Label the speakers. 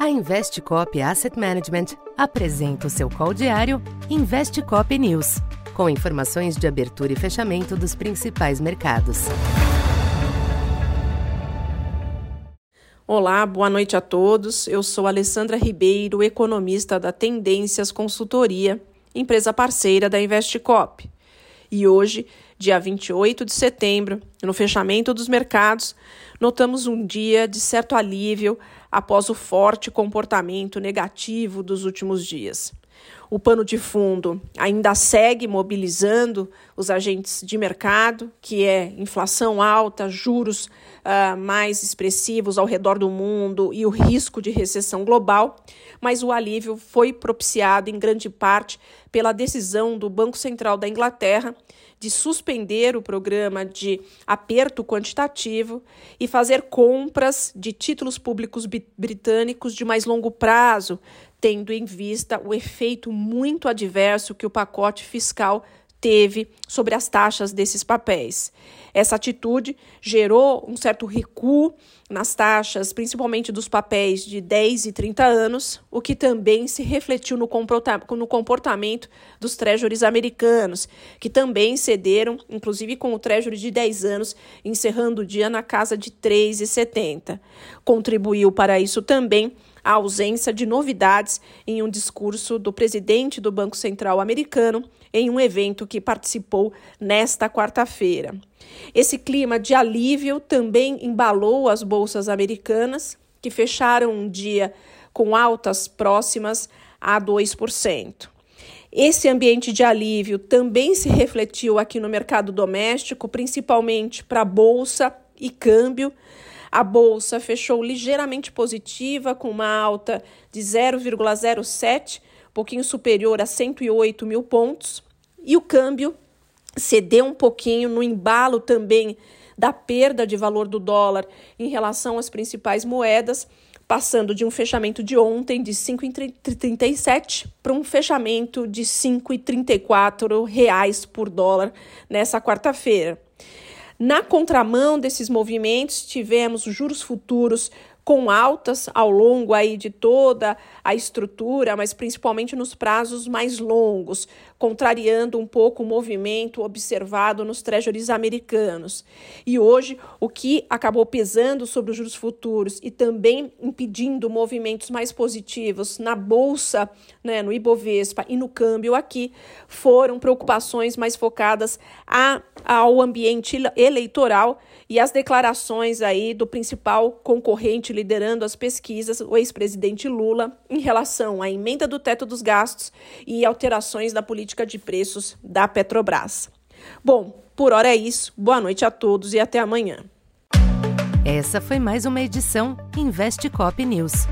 Speaker 1: A Investcop Asset Management apresenta o seu call diário Investcop News, com informações de abertura e fechamento dos principais mercados.
Speaker 2: Olá, boa noite a todos. Eu sou Alessandra Ribeiro, economista da Tendências Consultoria, empresa parceira da Investcop. E hoje, dia 28 de setembro, no fechamento dos mercados, notamos um dia de certo alívio após o forte comportamento negativo dos últimos dias. O pano de fundo ainda segue mobilizando os agentes de mercado, que é inflação alta, juros uh, mais expressivos ao redor do mundo e o risco de recessão global, mas o alívio foi propiciado em grande parte pela decisão do Banco Central da Inglaterra de suspender o programa de aperto quantitativo e fazer compras de títulos públicos britânicos de mais longo prazo, tendo em vista o efeito muito adverso que o pacote fiscal teve sobre as taxas desses papéis. Essa atitude gerou um certo recuo nas taxas, principalmente dos papéis de 10 e 30 anos, o que também se refletiu no comportamento dos treasuries americanos, que também cederam, inclusive com o treasury de 10 anos, encerrando o dia na casa de 3,70. Contribuiu para isso também a ausência de novidades em um discurso do presidente do Banco Central americano em um evento que participou nesta quarta-feira. Esse clima de alívio também embalou as bolsas americanas, que fecharam um dia com altas próximas a 2%. Esse ambiente de alívio também se refletiu aqui no mercado doméstico, principalmente para bolsa e câmbio. A bolsa fechou ligeiramente positiva, com uma alta de 0,07, um pouquinho superior a 108 mil pontos. E o câmbio cedeu um pouquinho no embalo também da perda de valor do dólar em relação às principais moedas, passando de um fechamento de ontem de 5,37 para um fechamento de 5,34 reais por dólar nessa quarta-feira. Na contramão desses movimentos, tivemos juros futuros com altas ao longo aí de toda a estrutura, mas principalmente nos prazos mais longos, contrariando um pouco o movimento observado nos treasuries americanos. E hoje, o que acabou pesando sobre os juros futuros e também impedindo movimentos mais positivos na bolsa, né, no Ibovespa e no câmbio aqui, foram preocupações mais focadas a, ao ambiente eleitoral e as declarações aí do principal concorrente liderando as pesquisas, o ex-presidente Lula, em relação à emenda do teto dos gastos e alterações da política de preços da Petrobras. Bom, por hora é isso. Boa noite a todos e até amanhã.
Speaker 1: Essa foi mais uma edição Investe Cop News.